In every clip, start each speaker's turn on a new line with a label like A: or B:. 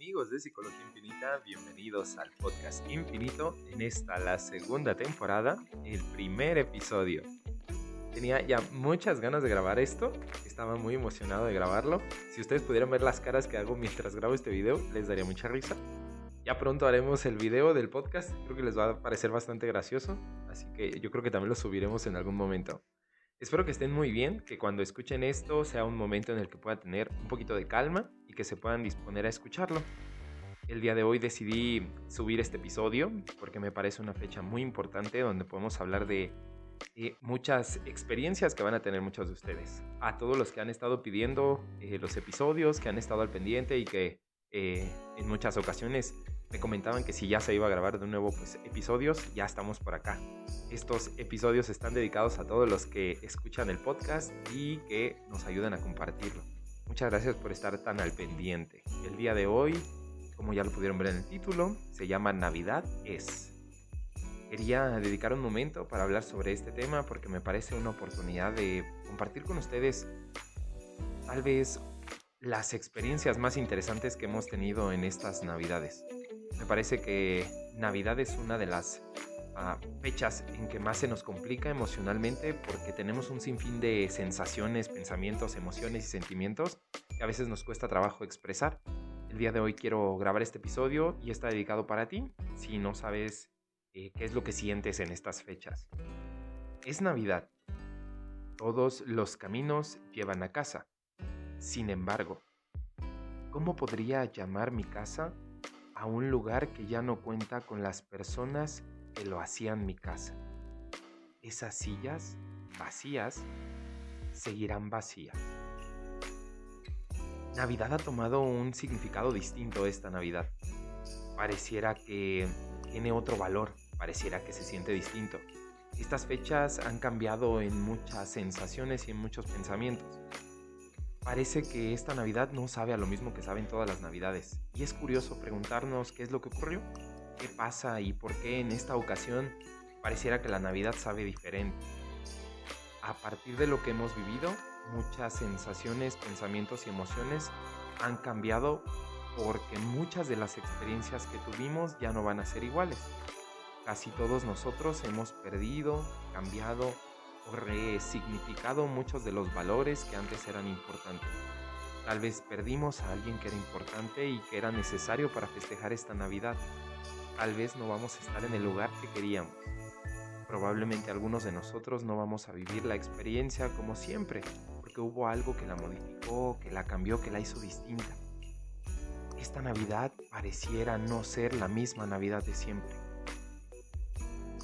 A: amigos de Psicología Infinita, bienvenidos al podcast Infinito en esta la segunda temporada, el primer episodio. Tenía ya muchas ganas de grabar esto, estaba muy emocionado de grabarlo. Si ustedes pudieran ver las caras que hago mientras grabo este video, les daría mucha risa. Ya pronto haremos el video del podcast, creo que les va a parecer bastante gracioso, así que yo creo que también lo subiremos en algún momento. Espero que estén muy bien, que cuando escuchen esto sea un momento en el que puedan tener un poquito de calma y que se puedan disponer a escucharlo. El día de hoy decidí subir este episodio porque me parece una fecha muy importante donde podemos hablar de, muchas experiencias que van a tener muchos de ustedes. A todos los que han estado pidiendo eh, los episodios, que han estado al pendiente y que eh, en muchas ocasiones me comentaban que si ya se iba a grabar de nuevo pues, episodios, ya estamos por acá. Estos episodios están dedicados a todos los que escuchan el podcast y que nos ayudan a compartirlo. Muchas gracias por estar tan al pendiente. El día de hoy, como ya lo pudieron ver en el título, se llama Navidad es. Quería dedicar un momento para hablar sobre este tema porque me parece una oportunidad de compartir con ustedes tal vez las experiencias más interesantes que hemos tenido en estas Navidades. Me parece que Navidad es una de las ah, fechas en que más se nos complica emocionalmente porque tenemos un sinfín de sensaciones, pensamientos, emociones y sentimientos que a veces nos cuesta trabajo expresar. El día de hoy quiero grabar este episodio y está dedicado para ti si no sabes eh, qué es lo que sientes en estas fechas. Es Navidad. Todos los caminos llevan a casa. Sin embargo, ¿cómo podría llamar mi casa a un lugar que ya no cuenta con las personas que lo hacían mi casa. Esas sillas vacías seguirán vacías. Navidad ha tomado un significado distinto esta Navidad. Pareciera que tiene otro valor, pareciera que se siente distinto. Estas fechas han cambiado en muchas sensaciones y en muchos pensamientos parece que esta Navidad no sabe a lo mismo que saben todas las Navidades. Y es curioso preguntarnos qué es lo que ocurrió, qué pasa y por qué en esta ocasión pareciera que la Navidad sabe diferente. A partir de lo que hemos vivido, muchas sensaciones, pensamientos y emociones han cambiado porque muchas de las experiencias que tuvimos ya no van a ser iguales. Casi todos nosotros hemos perdido, cambiado resignificado muchos de los valores que antes eran importantes. Tal vez perdimos a alguien que era importante y que era necesario para festejar esta Navidad. Tal vez no vamos a estar en el lugar que queríamos. Probablemente algunos de nosotros no vamos a vivir la experiencia como siempre, porque hubo algo que la modificó, que la cambió, que la hizo distinta. Esta Navidad pareciera no ser la misma Navidad de siempre.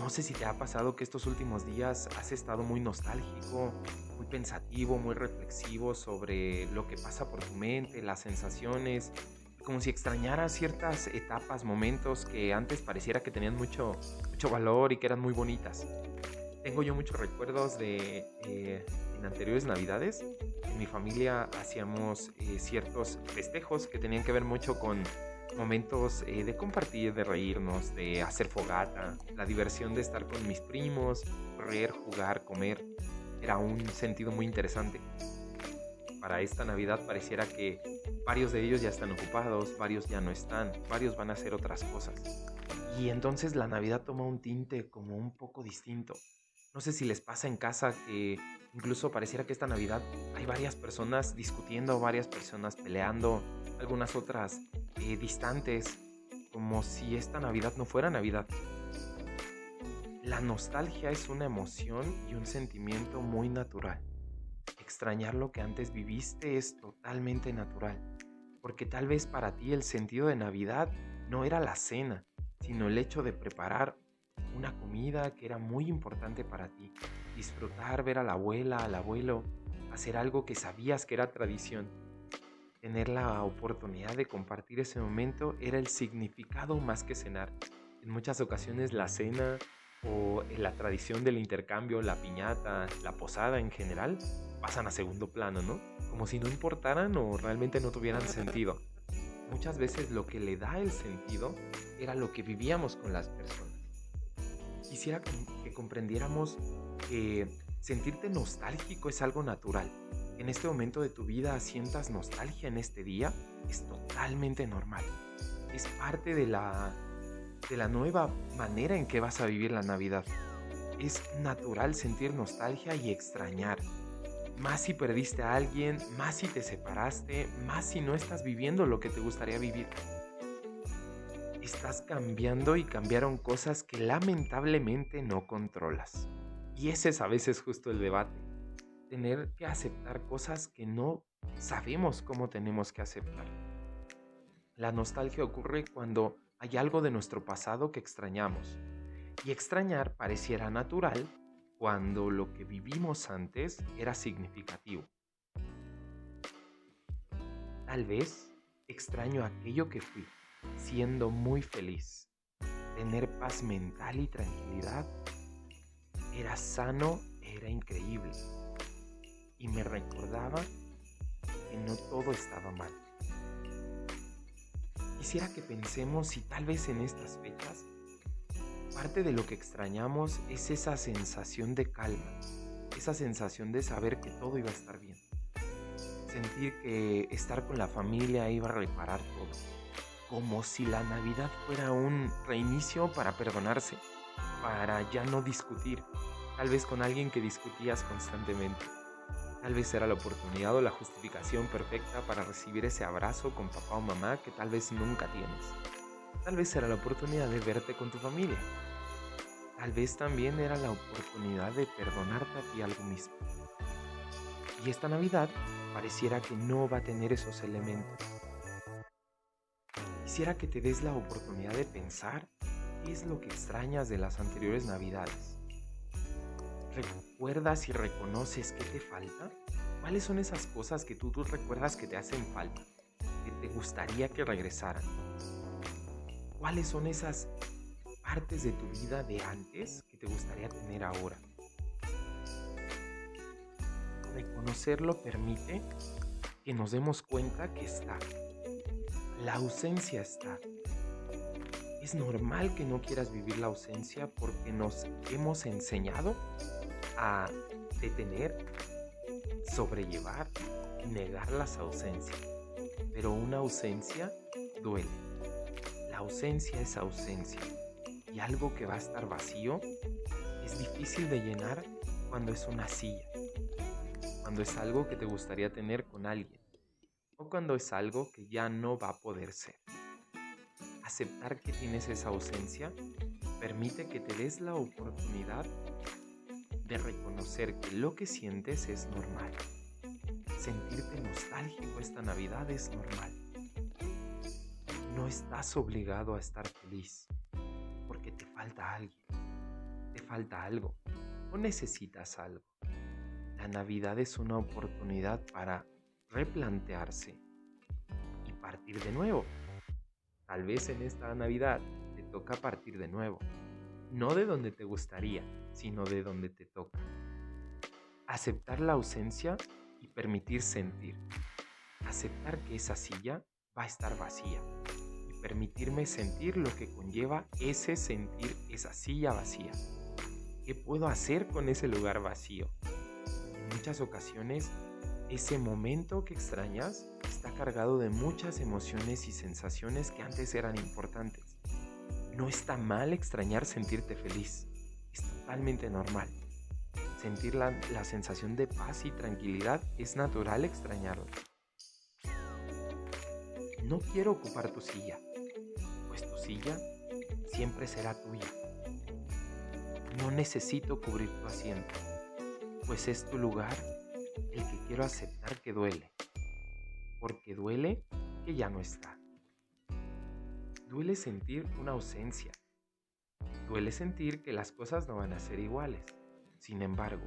A: No sé si te ha pasado que estos últimos días has estado muy nostálgico, muy pensativo, muy reflexivo sobre lo que pasa por tu mente, las sensaciones, como si extrañaras ciertas etapas, momentos que antes pareciera que tenían mucho, mucho valor y que eran muy bonitas. Tengo yo muchos recuerdos de eh, en anteriores navidades. En mi familia hacíamos eh, ciertos festejos que tenían que ver mucho con momentos eh, de compartir, de reírnos, de hacer fogata, la diversión de estar con mis primos, reír, jugar, comer, era un sentido muy interesante. Para esta Navidad pareciera que varios de ellos ya están ocupados, varios ya no están, varios van a hacer otras cosas. Y entonces la Navidad toma un tinte como un poco distinto. No sé si les pasa en casa que incluso pareciera que esta Navidad hay varias personas discutiendo, varias personas peleando, algunas otras eh, distantes, como si esta Navidad no fuera Navidad. La nostalgia es una emoción y un sentimiento muy natural. Extrañar lo que antes viviste es totalmente natural, porque tal vez para ti el sentido de Navidad no era la cena, sino el hecho de preparar una comida que era muy importante para ti, disfrutar, ver a la abuela, al abuelo, hacer algo que sabías que era tradición tener la oportunidad de compartir ese momento era el significado más que cenar. En muchas ocasiones la cena o la tradición del intercambio, la piñata, la posada en general, pasan a segundo plano, ¿no? Como si no importaran o realmente no tuvieran sentido. Muchas veces lo que le da el sentido era lo que vivíamos con las personas. Quisiera que comprendiéramos sentirte nostálgico es algo natural en este momento de tu vida sientas nostalgia en este día es totalmente normal. Es parte de la, de la nueva manera en que vas a vivir la Navidad. Es natural sentir nostalgia y extrañar. Más si perdiste a alguien, más si te separaste, más si no estás viviendo lo que te gustaría vivir. Estás cambiando y cambiaron cosas que lamentablemente no controlas. Y ese es a veces justo el debate. Tener que aceptar cosas que no sabemos cómo tenemos que aceptar. La nostalgia ocurre cuando hay algo de nuestro pasado que extrañamos. Y extrañar pareciera natural cuando lo que vivimos antes era significativo. Tal vez extraño aquello que fui, siendo muy feliz. Tener paz mental y tranquilidad era sano, era increíble. Y me recordaba que no todo estaba mal. Quisiera que pensemos si tal vez en estas fechas parte de lo que extrañamos es esa sensación de calma, esa sensación de saber que todo iba a estar bien. Sentir que estar con la familia iba a reparar todo. Como si la Navidad fuera un reinicio para perdonarse, para ya no discutir, tal vez con alguien que discutías constantemente. Tal vez era la oportunidad o la justificación perfecta para recibir ese abrazo con papá o mamá que tal vez nunca tienes. Tal vez era la oportunidad de verte con tu familia. Tal vez también era la oportunidad de perdonarte a ti algo mismo. Y esta Navidad pareciera que no va a tener esos elementos. Quisiera que te des la oportunidad de pensar qué es lo que extrañas de las anteriores Navidades ¿Recuerdas y reconoces qué te falta? ¿Cuáles son esas cosas que tú, tú recuerdas que te hacen falta? Que te gustaría que regresaran. ¿Cuáles son esas partes de tu vida de antes que te gustaría tener ahora? Reconocerlo permite que nos demos cuenta que está. La ausencia está. Es normal que no quieras vivir la ausencia porque nos hemos enseñado a detener, sobrellevar, negar las ausencias. Pero una ausencia duele. La ausencia es ausencia. Y algo que va a estar vacío es difícil de llenar cuando es una silla. Cuando es algo que te gustaría tener con alguien. O cuando es algo que ya no va a poder ser. Aceptar que tienes esa ausencia permite que te des la oportunidad de reconocer que lo que sientes es normal. Sentirte nostálgico esta Navidad es normal. No estás obligado a estar feliz porque te falta alguien, te falta algo o necesitas algo. La Navidad es una oportunidad para replantearse y partir de nuevo. Tal vez en esta Navidad te toca partir de nuevo no de donde te gustaría, sino de donde te toca. Aceptar la ausencia y permitir sentir. Aceptar que esa silla va a estar vacía y permitirme sentir lo que conlleva ese sentir esa silla vacía. ¿Qué puedo hacer con ese lugar vacío? En muchas ocasiones, ese momento que extrañas está cargado de muchas emociones y sensaciones que antes eran importantes no está mal extrañar sentirte feliz. Totalmente normal. Sentir la, sensación de paz y tranquilidad es natural extrañarlo. No quiero ocupar tu silla, pues tu silla siempre será tuya. No necesito cubrir tu asiento, pues es tu lugar el que quiero aceptar que duele, porque duele que ya no está. Duele sentir una ausencia. Duele sentir que las cosas no van a ser iguales. Sin embargo,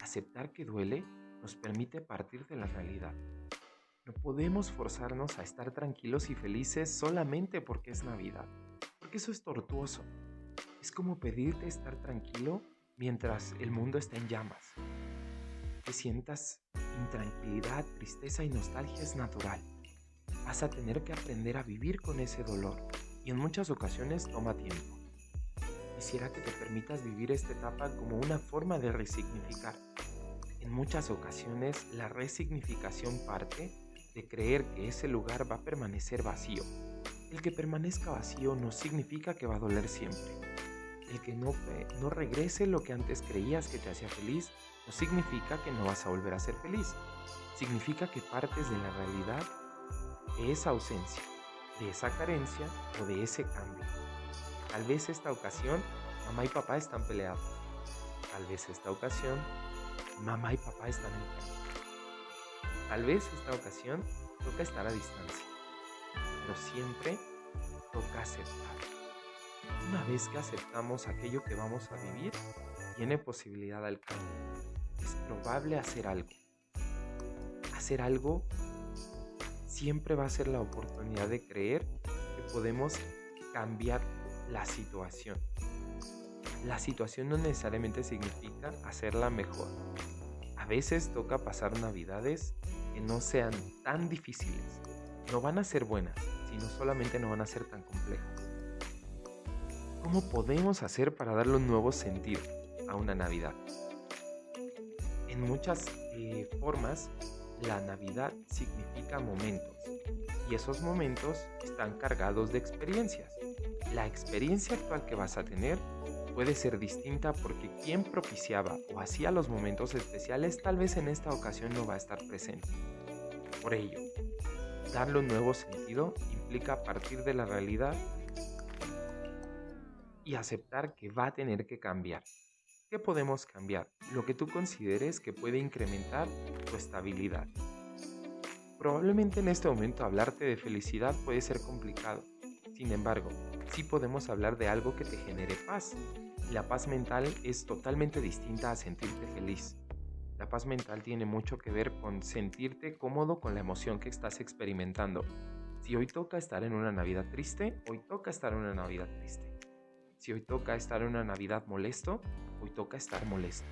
A: aceptar que duele nos permite partir de la realidad. No podemos forzarnos a estar tranquilos y felices solamente porque es Navidad, porque eso es tortuoso. Es como pedirte estar tranquilo mientras el mundo está en llamas. Que sientas intranquilidad, tristeza y nostalgia es natural vas a tener que aprender a vivir con ese dolor y en muchas ocasiones toma tiempo. Quisiera que te permitas vivir esta etapa como una forma de resignificar, En muchas ocasiones la resignificación parte de creer que ese lugar va a permanecer vacío. El que permanezca vacío no significa que va a doler siempre. El que no, no regrese lo que antes creías que te hacía feliz no significa que no vas a volver a ser feliz. Significa que partes de la realidad de esa ausencia, de esa carencia o de ese cambio. Tal vez esta ocasión mamá y papá están peleados. Tal vez esta ocasión mamá y papá están enfermos. Tal vez esta ocasión toca estar a distancia, pero siempre toca aceptar. Una vez que aceptamos aquello que vamos a vivir, tiene posibilidad al cambio. Es probable hacer algo. Hacer algo siempre va a ser la oportunidad de creer que podemos cambiar la situación. La situación no necesariamente significa hacerla mejor. A veces toca pasar navidades que no sean tan difíciles. No van a ser buenas, sino solamente no van a ser tan complejas. ¿Cómo podemos hacer para darle un nuevo sentido a una Navidad? En muchas eh, formas, la Navidad significa momentos y esos momentos están cargados de experiencias. La experiencia actual que vas a tener puede ser distinta porque quien propiciaba o hacía los momentos especiales tal vez en esta ocasión no va a estar presente. Por ello, darle un nuevo sentido implica partir de la realidad y aceptar que va a tener que cambiar. ¿Qué podemos cambiar? Lo que tú consideres que puede incrementar tu estabilidad. Probablemente en este momento hablarte de felicidad puede ser complicado. Sin embargo, sí podemos hablar de algo que te genere paz, la paz mental es totalmente distinta a sentirte feliz. La paz mental tiene mucho que ver con sentirte cómodo con la emoción que estás experimentando. Si hoy toca estar en una Navidad triste, hoy toca estar en una Navidad triste. Si hoy toca estar en una Navidad molesto, hoy toca estar molesto.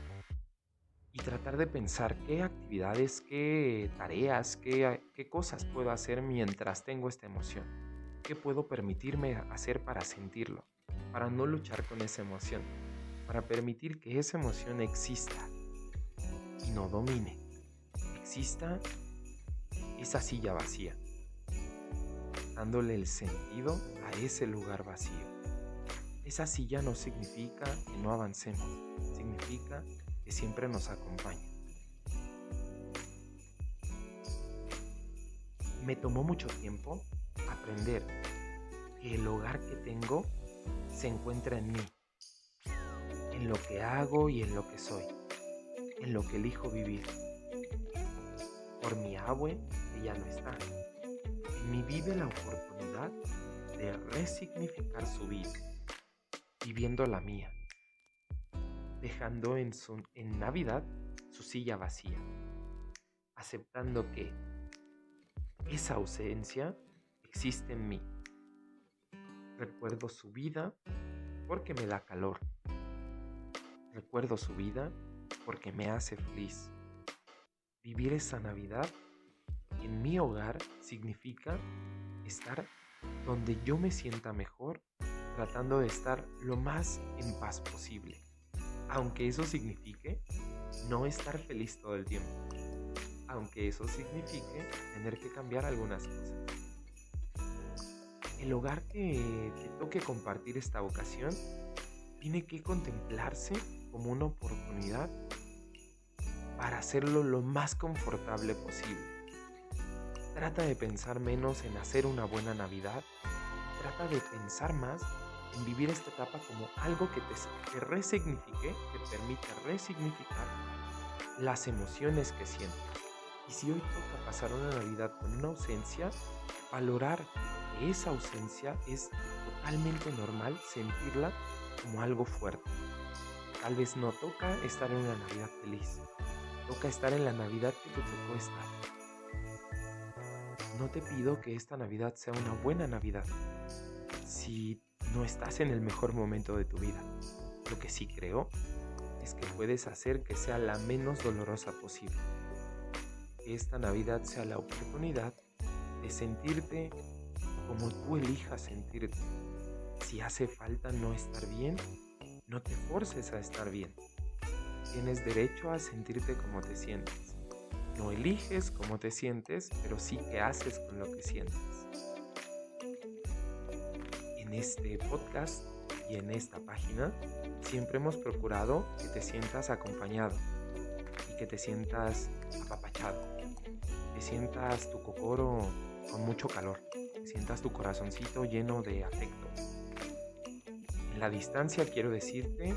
A: Y tratar de pensar qué actividades, qué tareas, qué, qué cosas puedo hacer mientras tengo esta emoción. ¿Qué puedo permitirme hacer para sentirlo? para no luchar con esa emoción, para permitir que esa emoción exista y no domine. Exista esa silla vacía, dándole el sentido a ese lugar vacío. Esa silla no significa que no avancemos, significa que siempre nos acompaña. Me tomó mucho tiempo aprender el hogar que tengo se encuentra en mí, en lo que hago y en lo que soy, en lo que elijo vivir. Por mi abue, que ya no está, en mí vive la oportunidad de resignificar su vida, viviendo la mía, dejando en, su, en Navidad su silla vacía, aceptando que esa ausencia existe en mí Recuerdo su vida porque me da calor. Recuerdo su vida porque me hace feliz. Vivir esa Navidad en mi hogar significa estar donde yo me sienta mejor, tratando de estar lo más en paz posible. Aunque eso signifique no estar feliz todo el tiempo. Aunque eso signifique tener que cambiar algunas cosas el hogar que te toque compartir esta vocación tiene que contemplarse como una oportunidad para hacerlo lo más confortable posible. Trata de pensar menos en hacer una buena Navidad, trata de pensar más en vivir esta etapa como algo que te, resignifique, te permita resignificar las emociones que sientes. Y si hoy toca pasar una Navidad con una ausencia, valorar esa ausencia es totalmente normal sentirla como algo fuerte. Tal vez no toca estar en una Navidad feliz, toca estar en la Navidad que te tocó estar. No te pido que esta Navidad sea una buena Navidad si no estás en el mejor momento de tu vida. Lo que sí creo es que puedes hacer que sea la menos dolorosa posible. Que esta Navidad sea la oportunidad de sentirte como tú elijas sentirte. Si hace falta no estar bien, no te forces a estar bien. tienes derecho a sentirte como te sientes. No eliges cómo te sientes, pero sí qué haces con lo que sientes. En este podcast y en esta página siempre hemos procurado que te sientas acompañado y que te sientas apapachado, que sientas tu cocoro con mucho calor, sientas tu corazoncito lleno de afecto. En la distancia quiero decirte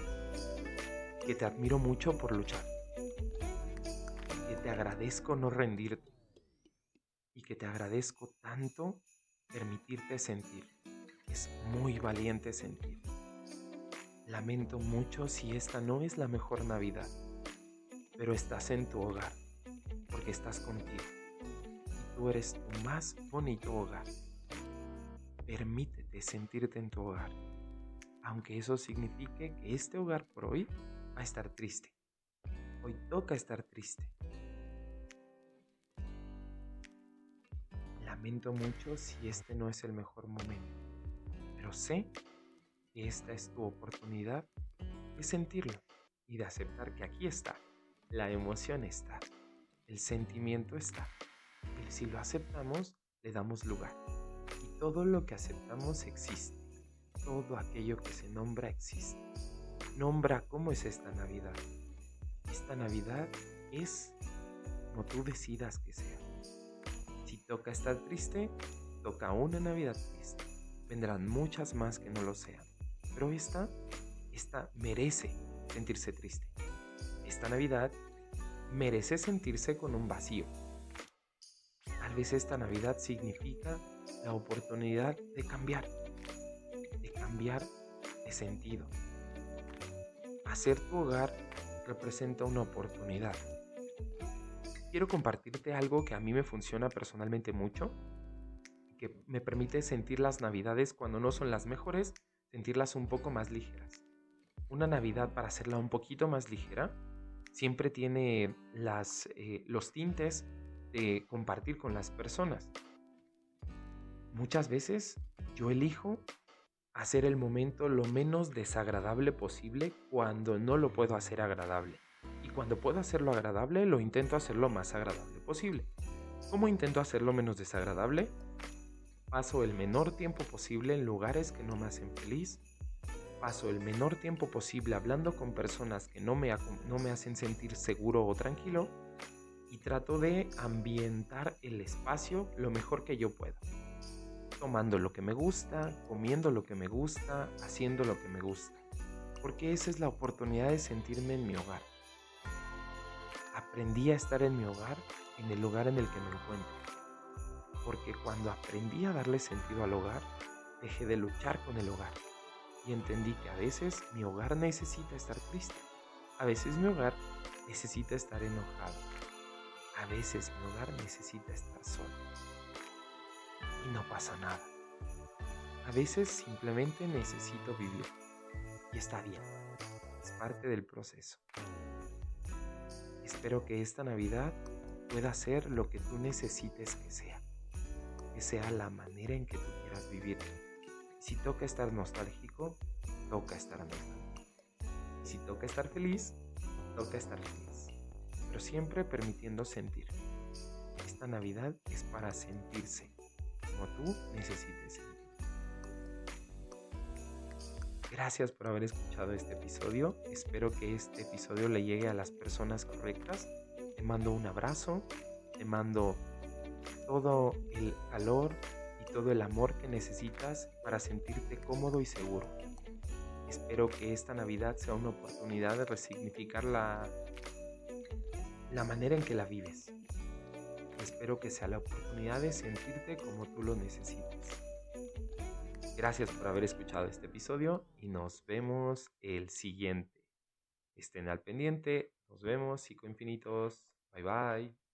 A: que te admiro mucho por luchar, que te agradezco no rendirte y que te agradezco tanto permitirte sentir. Es muy valiente sentir. Lamento mucho si esta no es la mejor Navidad, pero estás en tu hogar, porque estás contigo. Y tú eres tu más bonito hogar. Permítete sentirte en tu hogar, aunque eso signifique que este hogar por hoy va a estar triste. Hoy toca estar triste. Lamento mucho si este no es el mejor momento, pero sé esta es tu oportunidad de sentirlo y de aceptar que aquí está, la emoción está, el sentimiento está. Y si lo aceptamos, le damos lugar. Todo lo que aceptamos existe. Todo aquello que se nombra existe. Nombra cómo es esta Navidad. Esta Navidad es como tú decidas que sea. Si toca estar triste, toca una Navidad triste. Vendrán muchas más que no lo sean. Pero esta, esta merece sentirse triste. Esta Navidad merece sentirse con un vacío. Tal vez esta Navidad significa la oportunidad de cambiar, de cambiar de sentido. Hacer tu hogar representa una oportunidad. Quiero compartirte algo que a mí me funciona personalmente mucho, que me permite sentir las navidades cuando no son las mejores, sentirlas un poco más ligeras. Una Navidad para hacerla un poquito más ligera siempre tiene las, eh, los tintes de compartir con las personas. Muchas veces yo elijo hacer el momento lo menos desagradable posible cuando no lo puedo hacer agradable. Y cuando puedo hacerlo agradable, lo intento hacer lo más agradable posible. ¿Cómo intento hacerlo menos desagradable? Paso el menor tiempo posible en lugares que no me hacen feliz. Paso el menor tiempo posible hablando con personas que no me, no me hacen sentir seguro o tranquilo. Y trato de ambientar el espacio lo mejor que yo pueda. Tomando lo que me gusta, comiendo lo que me gusta, haciendo lo que me gusta. Porque esa es la oportunidad de sentirme en mi hogar. Aprendí a estar en mi hogar, en el lugar en el que me encuentro porque cuando aprendí a darle sentido al hogar, dejé de luchar con el hogar y entendí que a veces mi hogar necesita estar triste, a veces mi hogar necesita estar enojado, a veces mi hogar necesita estar solo. Y no pasa nada. A veces simplemente necesito vivir y está bien, es parte del proceso. Espero que esta Navidad pueda ser lo que tú necesites que sea que sea la manera en que tú quieras vivir. Si toca estar nostálgico, toca estar nostálgico. Si toca estar feliz, toca estar feliz. Pero siempre permitiendo sentir. Esta Navidad es para sentirse como tú necesites. Gracias por haber escuchado este episodio. Espero que este episodio le llegue a las personas correctas. Te mando un abrazo. Te mando todo el calor y todo el amor que necesitas para sentirte cómodo y seguro. Espero que esta Navidad sea una oportunidad de resignificar la, la manera en que la vives. Espero que sea la oportunidad de sentirte como tú lo necesitas. Gracias por haber escuchado este episodio y nos vemos el siguiente. Estén al pendiente. Nos vemos, infinitos. Bye bye.